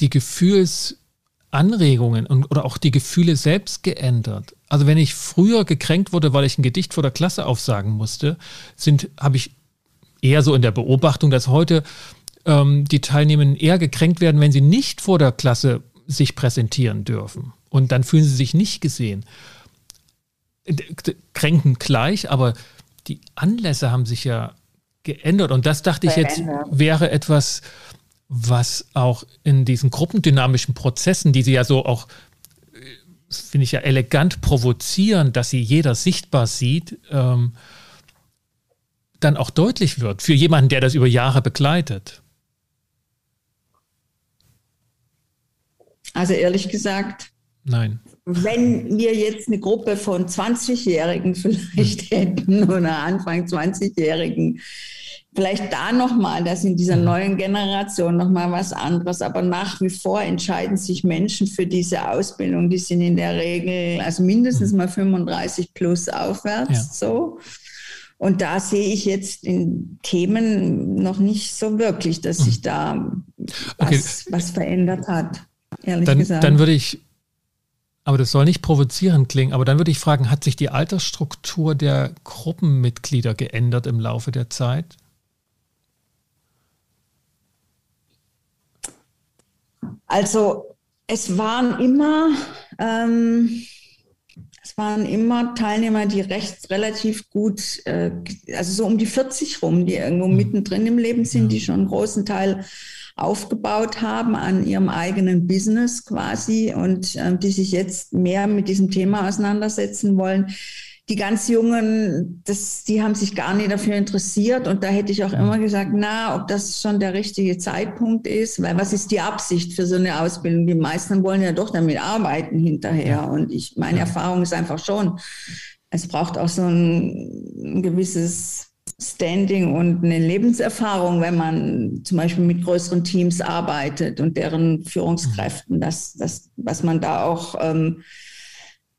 die Gefühlsanregungen und, oder auch die Gefühle selbst geändert? Also wenn ich früher gekränkt wurde, weil ich ein Gedicht vor der Klasse aufsagen musste, sind, habe ich eher so in der Beobachtung, dass heute ähm, die Teilnehmenden eher gekränkt werden, wenn sie nicht vor der Klasse sich präsentieren dürfen. Und dann fühlen sie sich nicht gesehen. Kränken gleich, aber die Anlässe haben sich ja geändert. Und das dachte ich jetzt wäre etwas, was auch in diesen gruppendynamischen Prozessen, die sie ja so auch finde ich ja elegant provozieren, dass sie jeder sichtbar sieht, ähm, dann auch deutlich wird für jemanden, der das über Jahre begleitet. Also ehrlich gesagt, nein. Wenn wir jetzt eine Gruppe von 20-Jährigen vielleicht hätten oder Anfang 20-Jährigen, vielleicht da nochmal, dass in dieser mhm. neuen Generation nochmal was anderes, aber nach wie vor entscheiden sich Menschen für diese Ausbildung, die sind in der Regel, also mindestens mhm. mal 35 plus aufwärts, ja. so. Und da sehe ich jetzt in Themen noch nicht so wirklich, dass sich da okay. was, was, verändert hat, ehrlich dann, gesagt. Dann würde ich, aber das soll nicht provozierend klingen, aber dann würde ich fragen, hat sich die Altersstruktur der Gruppenmitglieder geändert im Laufe der Zeit? Also es waren immer, ähm, es waren immer Teilnehmer, die recht relativ gut, äh, also so um die 40 rum, die irgendwo mhm. mittendrin im Leben sind, die schon einen großen Teil aufgebaut haben an ihrem eigenen Business quasi und äh, die sich jetzt mehr mit diesem Thema auseinandersetzen wollen die ganz Jungen, das, die haben sich gar nicht dafür interessiert. Und da hätte ich auch immer gesagt, na, ob das schon der richtige Zeitpunkt ist, weil was ist die Absicht für so eine Ausbildung? Die meisten wollen ja doch damit arbeiten hinterher. Und ich, meine Erfahrung ist einfach schon, es braucht auch so ein, ein gewisses Standing und eine Lebenserfahrung, wenn man zum Beispiel mit größeren Teams arbeitet und deren Führungskräften, das, das, was man da auch ähm,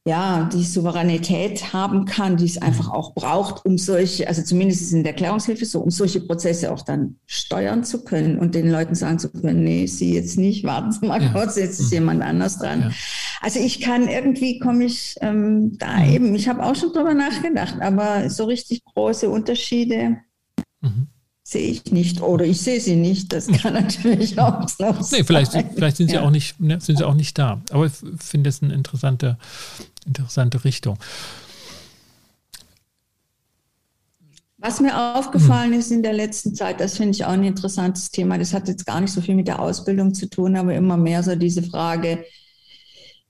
ja, die Souveränität haben kann, die es einfach mhm. auch braucht, um solche, also zumindest in der Erklärungshilfe so, um solche Prozesse auch dann steuern zu können und den Leuten sagen zu können, nee, Sie jetzt nicht, warten Sie mal ja. kurz, jetzt ist mhm. jemand anders dran. Ja. Also ich kann irgendwie, komme ich ähm, da mhm. eben, ich habe auch schon drüber nachgedacht, aber so richtig große Unterschiede. Mhm sehe ich nicht oder ich sehe sie nicht. Das kann natürlich auch so nee, vielleicht, sein. vielleicht sind sie ja. auch nicht, ne, sind sie auch nicht da. Aber ich finde es eine interessante, interessante Richtung. Was mir aufgefallen hm. ist in der letzten Zeit, das finde ich auch ein interessantes Thema. Das hat jetzt gar nicht so viel mit der Ausbildung zu tun, aber immer mehr so diese Frage,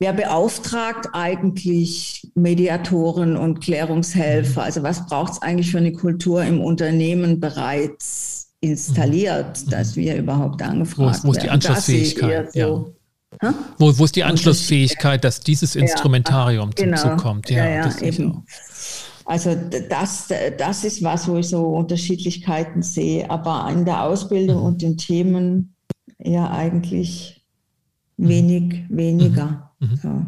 wer beauftragt eigentlich Mediatoren und Klärungshelfer? Also was braucht es eigentlich für eine Kultur im Unternehmen bereits installiert, mhm. dass wir überhaupt angefragt werden? Wo ist die Anschlussfähigkeit? So, ja. Wo, wo, ist die Anschlussfähigkeit, dass dieses Instrumentarium ja, genau. zum kommt? Ja, ja, ja eben. Also das, das ist was, wo ich so Unterschiedlichkeiten sehe. Aber in der Ausbildung mhm. und den Themen ja eigentlich mhm. wenig, weniger. Mhm. So.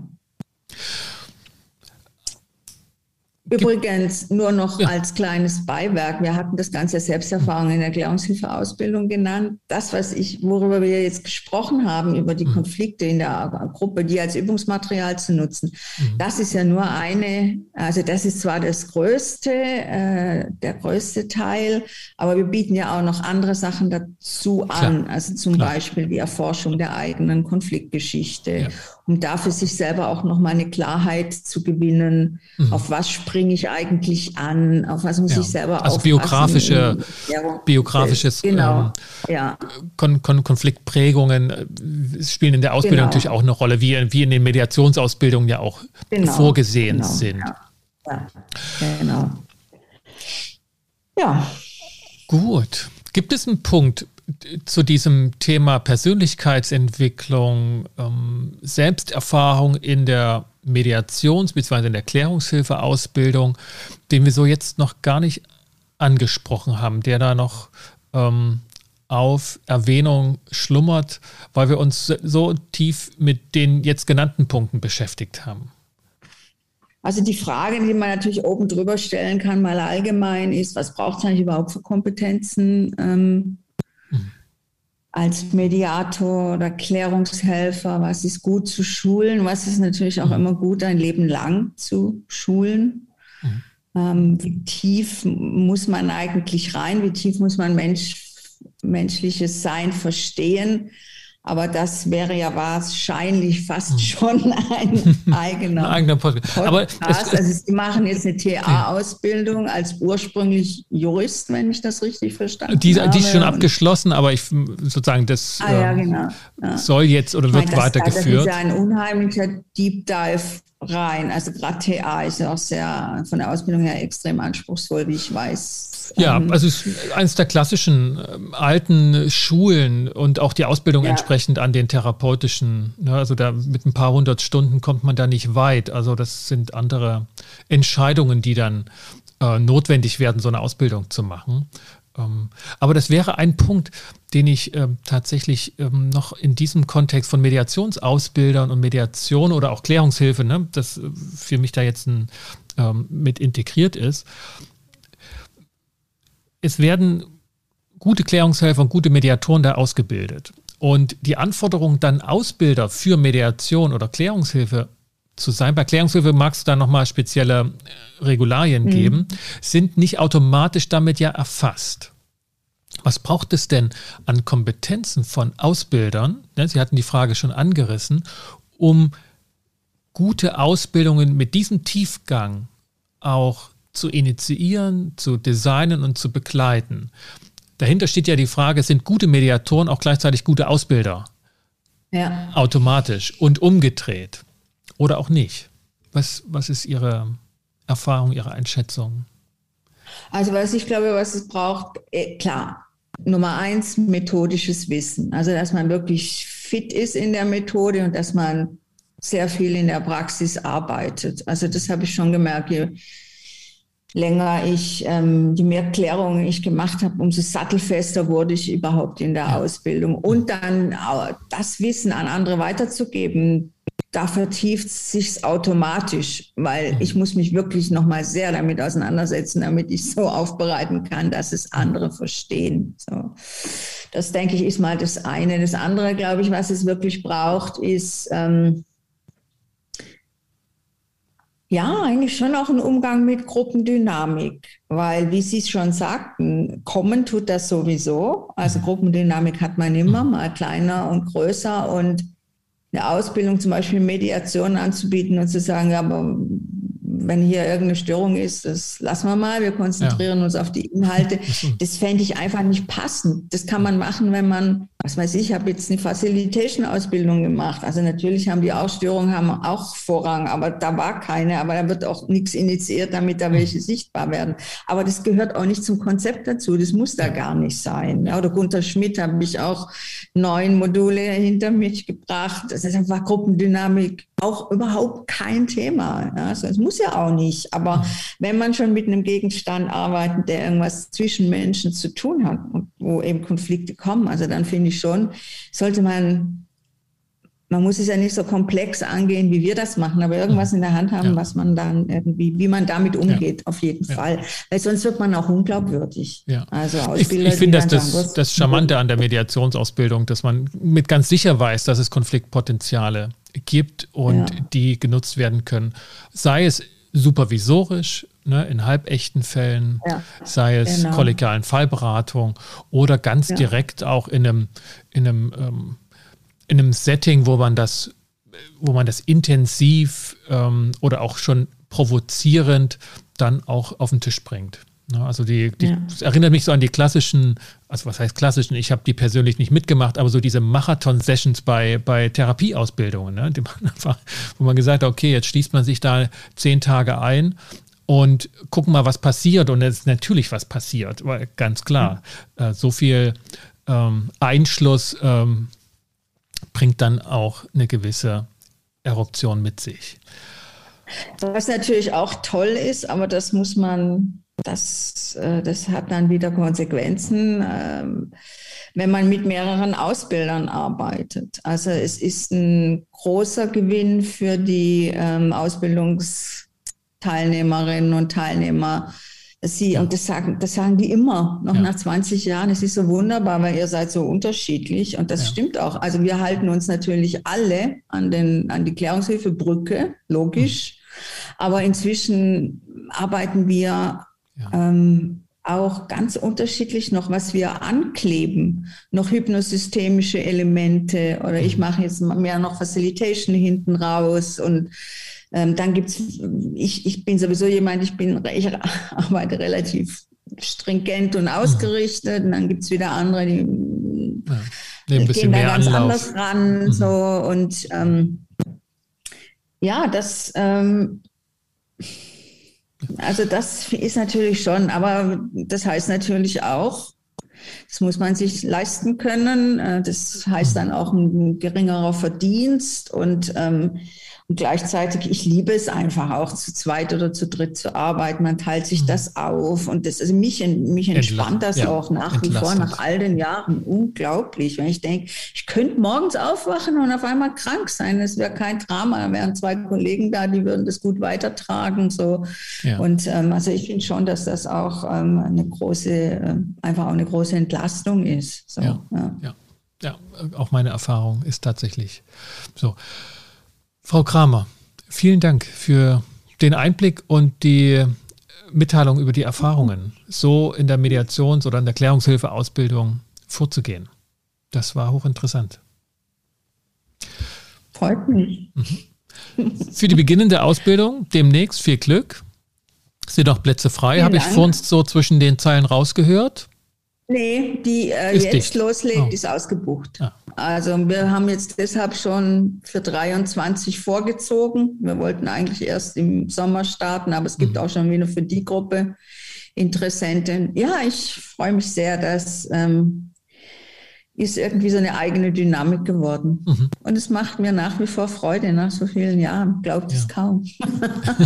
Übrigens, nur noch ja. als kleines Beiwerk, wir hatten das Ganze Selbsterfahrung in Erklärungshilfeausbildung genannt. Das, was ich, worüber wir jetzt gesprochen haben, über die mhm. Konflikte in der Gruppe, die als Übungsmaterial zu nutzen, mhm. das ist ja nur eine, also das ist zwar das größte, äh, der größte Teil, aber wir bieten ja auch noch andere Sachen dazu an, Klar. also zum Klar. Beispiel die Erforschung der eigenen Konfliktgeschichte ja um dafür sich selber auch nochmal eine Klarheit zu gewinnen, mhm. auf was springe ich eigentlich an, auf was muss ja. ich selber Also biografische, ja, biografisches genau. ähm, ja. Kon Kon Konfliktprägungen äh, spielen in der Ausbildung genau. natürlich auch eine Rolle, wie, wie in den Mediationsausbildungen ja auch genau. vorgesehen genau. sind. Ja. genau. Ja. Gut. Gibt es einen Punkt, zu diesem Thema Persönlichkeitsentwicklung, ähm, Selbsterfahrung in der Mediations- bzw. in der Klärungshilfeausbildung, den wir so jetzt noch gar nicht angesprochen haben, der da noch ähm, auf Erwähnung schlummert, weil wir uns so tief mit den jetzt genannten Punkten beschäftigt haben? Also die Frage, die man natürlich oben drüber stellen kann, mal allgemein ist, was braucht es eigentlich überhaupt für Kompetenzen ähm. Als Mediator oder Klärungshelfer? Was ist gut zu schulen? Was ist natürlich auch mhm. immer gut, ein Leben lang zu schulen? Mhm. Ähm, wie tief muss man eigentlich rein? Wie tief muss man Mensch menschliches Sein verstehen. Aber das wäre ja wahrscheinlich fast hm. schon ein eigener, ein eigener Podcast. Aber es, also Sie machen jetzt eine TA-Ausbildung als ursprünglich Jurist, wenn ich das richtig verstanden die, habe. Die ist schon abgeschlossen, aber ich sozusagen das ah, ja, ähm, genau. ja. soll jetzt oder wird meine, weitergeführt. Das ist ja ein unheimlicher Deep Dive rein. Also gerade TA ist ja auch sehr von der Ausbildung her extrem anspruchsvoll, wie ich weiß. Ja, ähm, also es ist eines der klassischen äh, alten Schulen und auch die Ausbildung ja. entsprechend an den therapeutischen. Ne, also da mit ein paar hundert Stunden kommt man da nicht weit. Also das sind andere Entscheidungen, die dann äh, notwendig werden, so eine Ausbildung zu machen. Ähm, aber das wäre ein Punkt, den ich äh, tatsächlich ähm, noch in diesem Kontext von Mediationsausbildern und Mediation oder auch Klärungshilfe, ne, das äh, für mich da jetzt ein, ähm, mit integriert ist, es werden gute Klärungshelfer und gute Mediatoren da ausgebildet. Und die Anforderung, dann Ausbilder für Mediation oder Klärungshilfe zu sein, bei Klärungshilfe mag es da nochmal spezielle äh, Regularien mhm. geben, sind nicht automatisch damit ja erfasst. Was braucht es denn an Kompetenzen von Ausbildern? Sie hatten die Frage schon angerissen, um gute Ausbildungen mit diesem Tiefgang auch zu initiieren, zu designen und zu begleiten. Dahinter steht ja die Frage, sind gute Mediatoren auch gleichzeitig gute Ausbilder? Ja. Automatisch und umgedreht. Oder auch nicht. Was, was ist Ihre Erfahrung, Ihre Einschätzung? Also was ich glaube, was es braucht, eh, klar, Nummer eins, methodisches Wissen. Also dass man wirklich fit ist in der Methode und dass man sehr viel in der Praxis arbeitet. Also das habe ich schon gemerkt. Je länger ich, ähm, je mehr Klärungen ich gemacht habe, umso sattelfester wurde ich überhaupt in der Ausbildung. Und dann das Wissen an andere weiterzugeben, da vertieft sich automatisch, weil mhm. ich muss mich wirklich noch mal sehr damit auseinandersetzen, damit ich so aufbereiten kann, dass es andere verstehen. So. Das denke ich ist mal das eine. Das andere, glaube ich, was es wirklich braucht, ist ähm, ja, eigentlich schon auch ein Umgang mit Gruppendynamik, weil, wie Sie es schon sagten, kommen tut das sowieso. Also mhm. Gruppendynamik hat man immer, mhm. mal kleiner und größer und eine Ausbildung zum Beispiel Mediation anzubieten und zu sagen, ja, aber wenn hier irgendeine Störung ist, das lassen wir mal, wir konzentrieren ja. uns auf die Inhalte. Das fände ich einfach nicht passend. Das kann man machen, wenn man, was weiß ich, ich habe jetzt eine Facilitation-Ausbildung gemacht. Also natürlich haben die Ausstörungen haben auch Vorrang, aber da war keine, aber da wird auch nichts initiiert, damit da welche sichtbar werden. Aber das gehört auch nicht zum Konzept dazu. Das muss da gar nicht sein. Oder Gunter Schmidt habe ich auch neun Module hinter mich gebracht. Das ist einfach Gruppendynamik auch überhaupt kein Thema. Also es muss ja auch nicht. Aber mhm. wenn man schon mit einem Gegenstand arbeitet, der irgendwas zwischen Menschen zu tun hat und wo eben Konflikte kommen, also dann finde ich schon, sollte man man muss es ja nicht so komplex angehen, wie wir das machen, aber irgendwas in der Hand haben, ja. was man dann irgendwie, wie man damit umgeht, ja. auf jeden ja. Fall. Weil sonst wird man auch unglaubwürdig. Ja. Also Ausbilder, ich, ich finde das, das, das Charmante an der Mediationsausbildung, dass man mit ganz sicher weiß, dass es Konfliktpotenziale gibt und die genutzt werden können. Sei es supervisorisch, ne, in halbechten Fällen, ja, sei es genau. kollegialen Fallberatung oder ganz ja. direkt auch in einem, in einem, ähm, in einem Setting, wo man das, wo man das intensiv ähm, oder auch schon provozierend dann auch auf den Tisch bringt. Ne, also die, die ja. erinnert mich so an die klassischen, also was heißt klassischen, ich habe die persönlich nicht mitgemacht, aber so diese Marathon-Sessions bei, bei Therapieausbildungen, ne, man einfach, wo man gesagt hat, okay, jetzt schließt man sich da zehn Tage ein und gucken mal, was passiert. Und es ist natürlich was passiert, weil ganz klar, mhm. äh, so viel ähm, Einschluss ähm, bringt dann auch eine gewisse Eruption mit sich. Was natürlich auch toll ist, aber das muss man, das, äh, das hat dann wieder Konsequenzen, ähm, wenn man mit mehreren Ausbildern arbeitet. Also es ist ein großer Gewinn für die ähm, Ausbildungsteilnehmerinnen und Teilnehmer, Sie, ja. und das sagen, das sagen die immer, noch ja. nach 20 Jahren. Es ist so wunderbar, weil ihr seid so unterschiedlich. Und das ja. stimmt auch. Also wir halten uns natürlich alle an, den, an die Klärungshilfebrücke, logisch. Mhm. Aber inzwischen arbeiten wir ähm, auch ganz unterschiedlich noch, was wir ankleben, noch hypnosystemische Elemente oder ich mhm. mache jetzt mehr noch Facilitation hinten raus und ähm, dann gibt's, ich, ich bin sowieso jemand, ich bin, ich arbeite relativ stringent und ausgerichtet. Und dann gibt es wieder andere, die ja, gehen da ganz Anlauf. anders ran. Mhm. So, und ähm, ja, das, ähm, also das ist natürlich schon, aber das heißt natürlich auch, das muss man sich leisten können. Äh, das heißt dann auch ein geringerer Verdienst und ähm, und gleichzeitig, ich liebe es einfach auch zu zweit oder zu dritt zu arbeiten. Man teilt sich mhm. das auf und das, also mich, mich entspannt das ja, auch nach wie vor, nach all den Jahren. Unglaublich. Wenn ich denke, ich könnte morgens aufwachen und auf einmal krank sein. Es wäre kein Drama. Da wären zwei Kollegen da, die würden das gut weitertragen. So. Ja. Und ähm, also ich finde schon, dass das auch ähm, eine große, äh, einfach auch eine große Entlastung ist. So, ja, ja. ja. ja, auch meine Erfahrung ist tatsächlich so. Frau Kramer, vielen Dank für den Einblick und die Mitteilung über die Erfahrungen, so in der Mediations- oder in der Klärungshilfeausbildung vorzugehen. Das war hochinteressant. Freut mich. Mhm. Für die beginnende Ausbildung demnächst viel Glück. Sind noch Plätze frei, habe ich vorhin so zwischen den Zeilen rausgehört. Nee, die äh, jetzt dicht. loslegt, oh. ist ausgebucht. Ah. Also wir haben jetzt deshalb schon für 23 vorgezogen. Wir wollten eigentlich erst im Sommer starten, aber es gibt mhm. auch schon wieder für die Gruppe Interessenten. Ja, ich freue mich sehr, dass ähm, ist irgendwie so eine eigene Dynamik geworden. Mhm. Und es macht mir nach wie vor Freude nach so vielen Jahren. Glaubt ja. es kaum.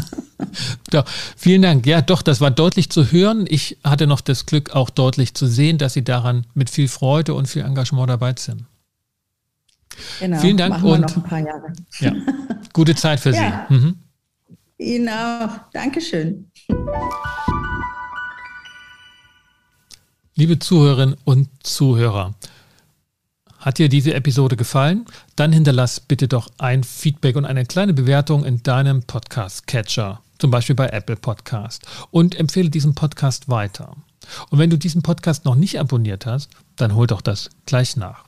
ja, vielen Dank. Ja, doch, das war deutlich zu hören. Ich hatte noch das Glück, auch deutlich zu sehen, dass Sie daran mit viel Freude und viel Engagement dabei sind. Genau, Vielen Dank und noch ein paar Jahre. Ja, gute Zeit für ja. Sie. Mhm. Ihnen auch. Dankeschön. Liebe Zuhörerinnen und Zuhörer, hat dir diese Episode gefallen? Dann hinterlass bitte doch ein Feedback und eine kleine Bewertung in deinem Podcast-Catcher, zum Beispiel bei Apple Podcast, und empfehle diesen Podcast weiter. Und wenn du diesen Podcast noch nicht abonniert hast, dann hol doch das gleich nach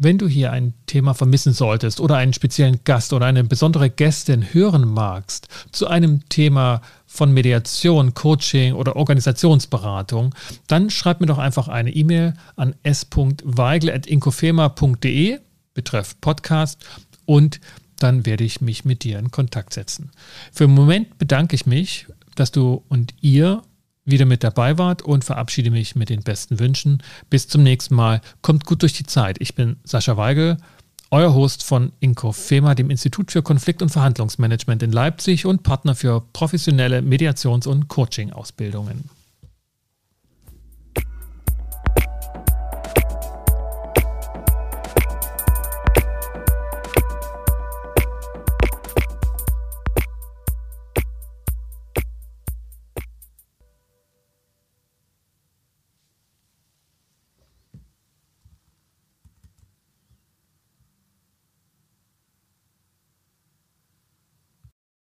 wenn du hier ein Thema vermissen solltest oder einen speziellen Gast oder eine besondere Gästin hören magst zu einem Thema von Mediation, Coaching oder Organisationsberatung, dann schreib mir doch einfach eine E-Mail an s.weigel.inkofema.de betreff Podcast und dann werde ich mich mit dir in Kontakt setzen. Für den Moment bedanke ich mich, dass du und ihr wieder mit dabei wart und verabschiede mich mit den besten Wünschen. Bis zum nächsten Mal. Kommt gut durch die Zeit. Ich bin Sascha Weigel, euer Host von IncoFema, dem Institut für Konflikt- und Verhandlungsmanagement in Leipzig und Partner für professionelle Mediations- und Coaching-Ausbildungen.